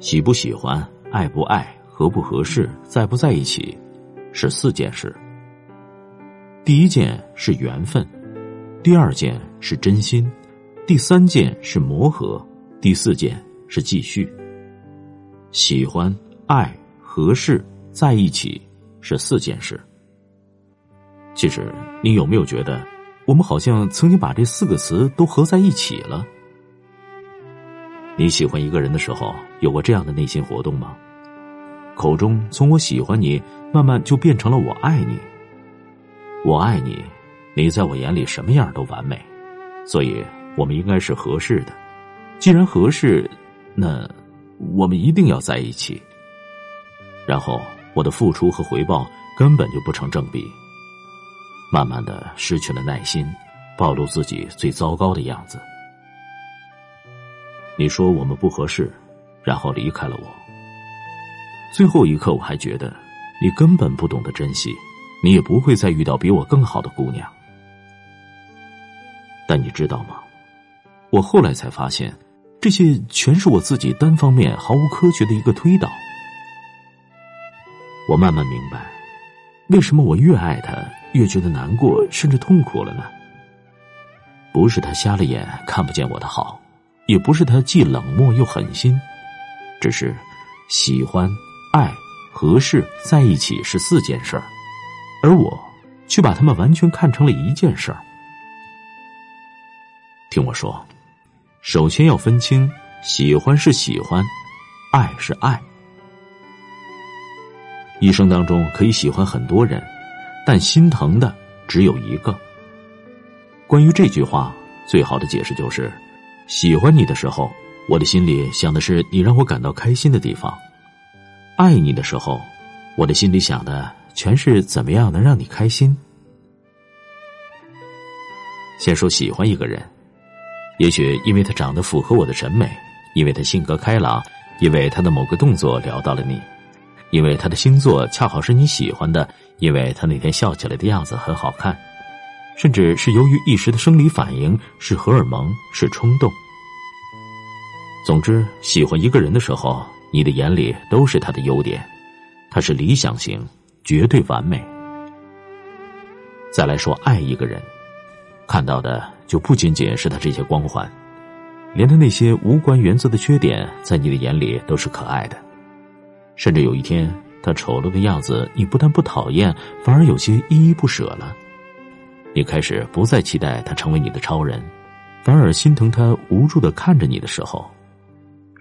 喜不喜欢、爱不爱、合不合适、在不在一起，是四件事。第一件是缘分，第二件是真心，第三件是磨合，第四件是继续。喜欢、爱、合适、在一起是四件事。其实，你有没有觉得，我们好像曾经把这四个词都合在一起了？你喜欢一个人的时候，有过这样的内心活动吗？口中从我喜欢你，慢慢就变成了我爱你。我爱你，你在我眼里什么样都完美，所以我们应该是合适的。既然合适，那我们一定要在一起。然后我的付出和回报根本就不成正比，慢慢的失去了耐心，暴露自己最糟糕的样子。你说我们不合适，然后离开了我。最后一刻，我还觉得你根本不懂得珍惜，你也不会再遇到比我更好的姑娘。但你知道吗？我后来才发现，这些全是我自己单方面毫无科学的一个推导。我慢慢明白，为什么我越爱他越觉得难过，甚至痛苦了呢？不是他瞎了眼看不见我的好。也不是他既冷漠又狠心，只是喜欢、爱、合适在一起是四件事儿，而我却把他们完全看成了一件事儿。听我说，首先要分清，喜欢是喜欢，爱是爱。一生当中可以喜欢很多人，但心疼的只有一个。关于这句话，最好的解释就是。喜欢你的时候，我的心里想的是你让我感到开心的地方；爱你的时候，我的心里想的全是怎么样能让你开心。先说喜欢一个人，也许因为他长得符合我的审美，因为他性格开朗，因为他的某个动作撩到了你，因为他的星座恰好是你喜欢的，因为他那天笑起来的样子很好看。甚至是由于一时的生理反应，是荷尔蒙，是冲动。总之，喜欢一个人的时候，你的眼里都是他的优点，他是理想型，绝对完美。再来说爱一个人，看到的就不仅仅是他这些光环，连他那些无关原则的缺点，在你的眼里都是可爱的。甚至有一天，他丑陋的样子，你不但不讨厌，反而有些依依不舍了。你开始不再期待他成为你的超人，反而心疼他无助的看着你的时候，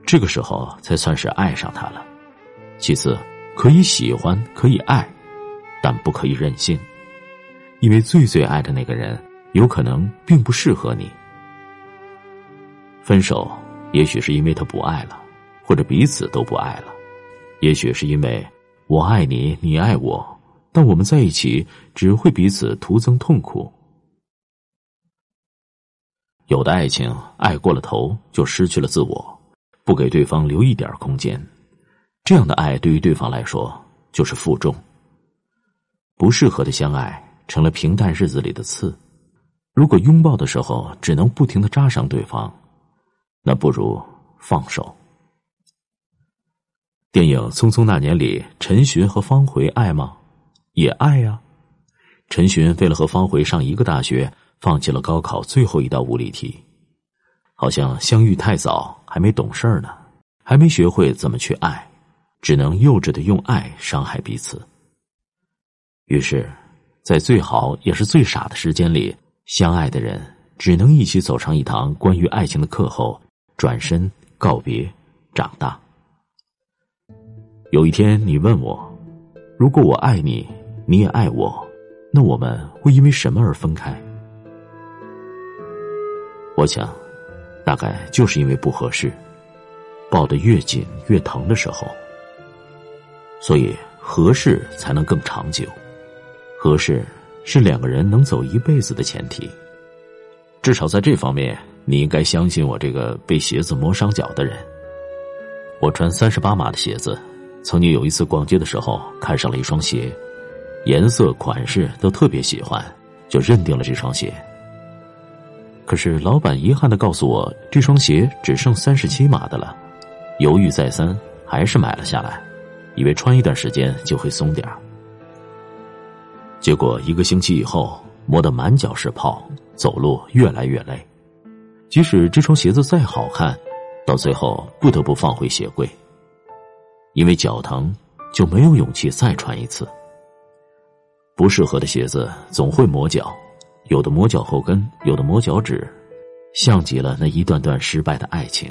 这个时候才算是爱上他了。其次，可以喜欢，可以爱，但不可以任性，因为最最爱的那个人有可能并不适合你。分手，也许是因为他不爱了，或者彼此都不爱了，也许是因为我爱你，你爱我。但我们在一起只会彼此徒增痛苦。有的爱情爱过了头就失去了自我，不给对方留一点空间，这样的爱对于对方来说就是负重。不适合的相爱成了平淡日子里的刺。如果拥抱的时候只能不停的扎伤对方，那不如放手。电影《匆匆那年》里，陈寻和方茴爱吗？也爱呀，陈寻为了和方茴上一个大学，放弃了高考最后一道物理题。好像相遇太早，还没懂事儿呢，还没学会怎么去爱，只能幼稚的用爱伤害彼此。于是，在最好也是最傻的时间里，相爱的人只能一起走上一堂关于爱情的课后，转身告别，长大。有一天，你问我，如果我爱你。你也爱我，那我们会因为什么而分开？我想，大概就是因为不合适，抱得越紧越疼的时候。所以合适才能更长久，合适是两个人能走一辈子的前提。至少在这方面，你应该相信我这个被鞋子磨伤脚的人。我穿三十八码的鞋子，曾经有一次逛街的时候看上了一双鞋。颜色、款式都特别喜欢，就认定了这双鞋。可是老板遗憾的告诉我，这双鞋只剩三十七码的了。犹豫再三，还是买了下来，以为穿一段时间就会松点。结果一个星期以后，磨得满脚是泡，走路越来越累。即使这双鞋子再好看，到最后不得不放回鞋柜，因为脚疼，就没有勇气再穿一次。不适合的鞋子总会磨脚，有的磨脚后跟，有的磨脚趾，像极了那一段段失败的爱情。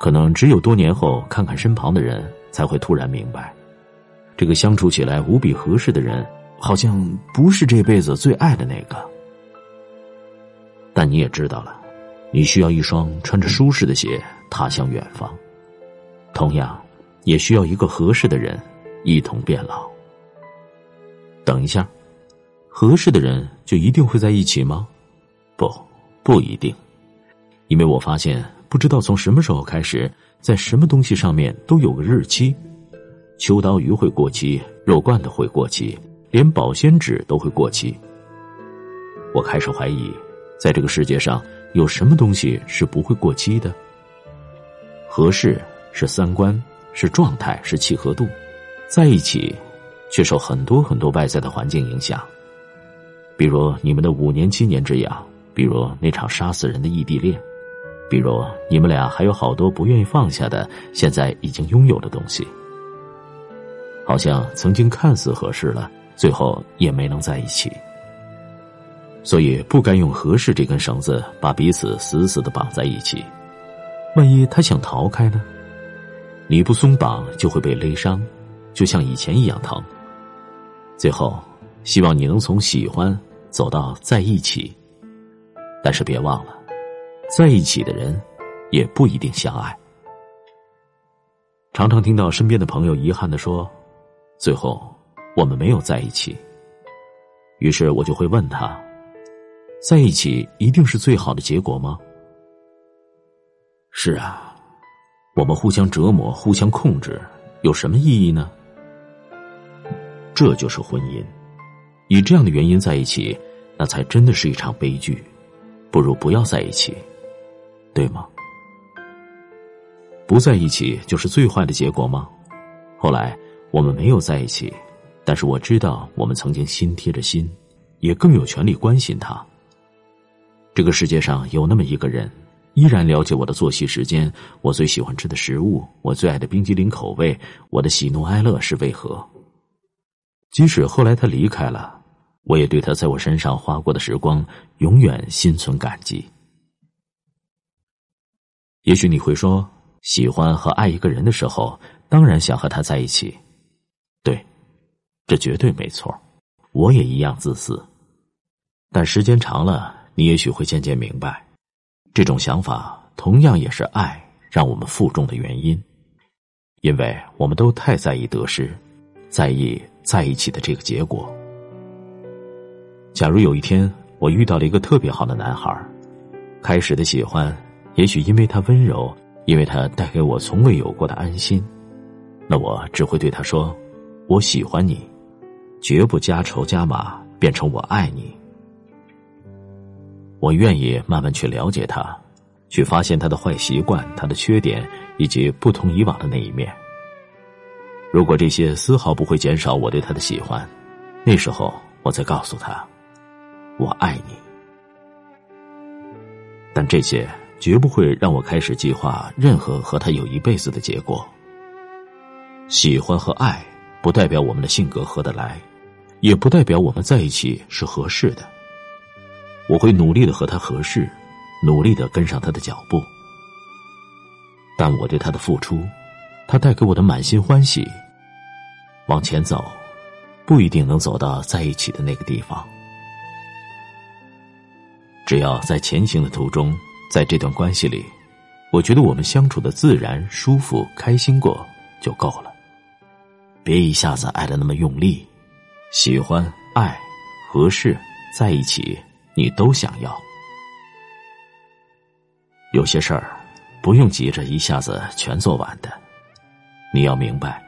可能只有多年后看看身旁的人，才会突然明白。这个相处起来无比合适的人，好像不是这辈子最爱的那个。但你也知道了，你需要一双穿着舒适的鞋踏向远方，同样，也需要一个合适的人一同变老。等一下，合适的人就一定会在一起吗？不，不一定，因为我发现，不知道从什么时候开始，在什么东西上面都有个日期。秋刀鱼会过期，肉罐头会过期，连保鲜纸都会过期。我开始怀疑，在这个世界上有什么东西是不会过期的？合适是三观，是状态，是契合度，在一起，却受很多很多外在的环境影响。比如你们的五年七年之痒，比如那场杀死人的异地恋，比如你们俩还有好多不愿意放下的，现在已经拥有的东西。好像曾经看似合适了，最后也没能在一起。所以不该用合适这根绳子把彼此死死的绑在一起。万一他想逃开呢？你不松绑就会被勒伤，就像以前一样疼。最后，希望你能从喜欢走到在一起。但是别忘了，在一起的人也不一定相爱。常常听到身边的朋友遗憾的说。最后，我们没有在一起。于是我就会问他：“在一起一定是最好的结果吗？”是啊，我们互相折磨、互相控制，有什么意义呢？这就是婚姻。以这样的原因在一起，那才真的是一场悲剧。不如不要在一起，对吗？不在一起就是最坏的结果吗？后来。我们没有在一起，但是我知道我们曾经心贴着心，也更有权利关心他。这个世界上有那么一个人，依然了解我的作息时间，我最喜欢吃的食物，我最爱的冰激凌口味，我的喜怒哀乐是为何？即使后来他离开了，我也对他在我身上花过的时光永远心存感激。也许你会说，喜欢和爱一个人的时候，当然想和他在一起。对，这绝对没错，我也一样自私。但时间长了，你也许会渐渐明白，这种想法同样也是爱让我们负重的原因，因为我们都太在意得失，在意在一起的这个结果。假如有一天我遇到了一个特别好的男孩，开始的喜欢，也许因为他温柔，因为他带给我从未有过的安心，那我只会对他说。我喜欢你，绝不加愁加码变成我爱你。我愿意慢慢去了解他，去发现他的坏习惯、他的缺点以及不同以往的那一面。如果这些丝毫不会减少我对他的喜欢，那时候我再告诉他，我爱你。但这些绝不会让我开始计划任何和他有一辈子的结果。喜欢和爱。不代表我们的性格合得来，也不代表我们在一起是合适的。我会努力的和他合适，努力的跟上他的脚步。但我对他的付出，他带给我的满心欢喜，往前走，不一定能走到在一起的那个地方。只要在前行的途中，在这段关系里，我觉得我们相处的自然、舒服、开心过就够了。别一下子爱的那么用力，喜欢、爱、合适在一起，你都想要。有些事儿不用急着一下子全做完的，你要明白，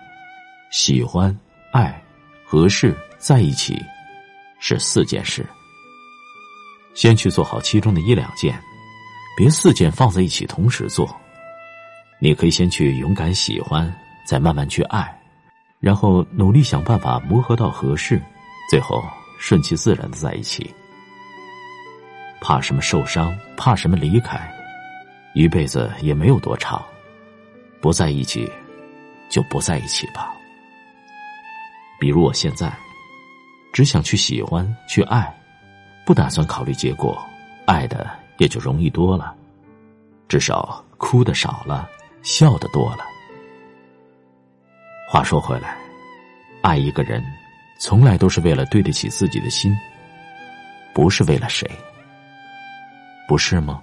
喜欢、爱、合适在一起是四件事。先去做好其中的一两件，别四件放在一起同时做。你可以先去勇敢喜欢，再慢慢去爱，然后努力想办法磨合到合适，最后顺其自然的在一起。怕什么受伤？怕什么离开？一辈子也没有多长，不在一起，就不在一起吧。比如我现在，只想去喜欢，去爱，不打算考虑结果，爱的也就容易多了，至少哭的少了，笑的多了。话说回来，爱一个人，从来都是为了对得起自己的心，不是为了谁。不是吗？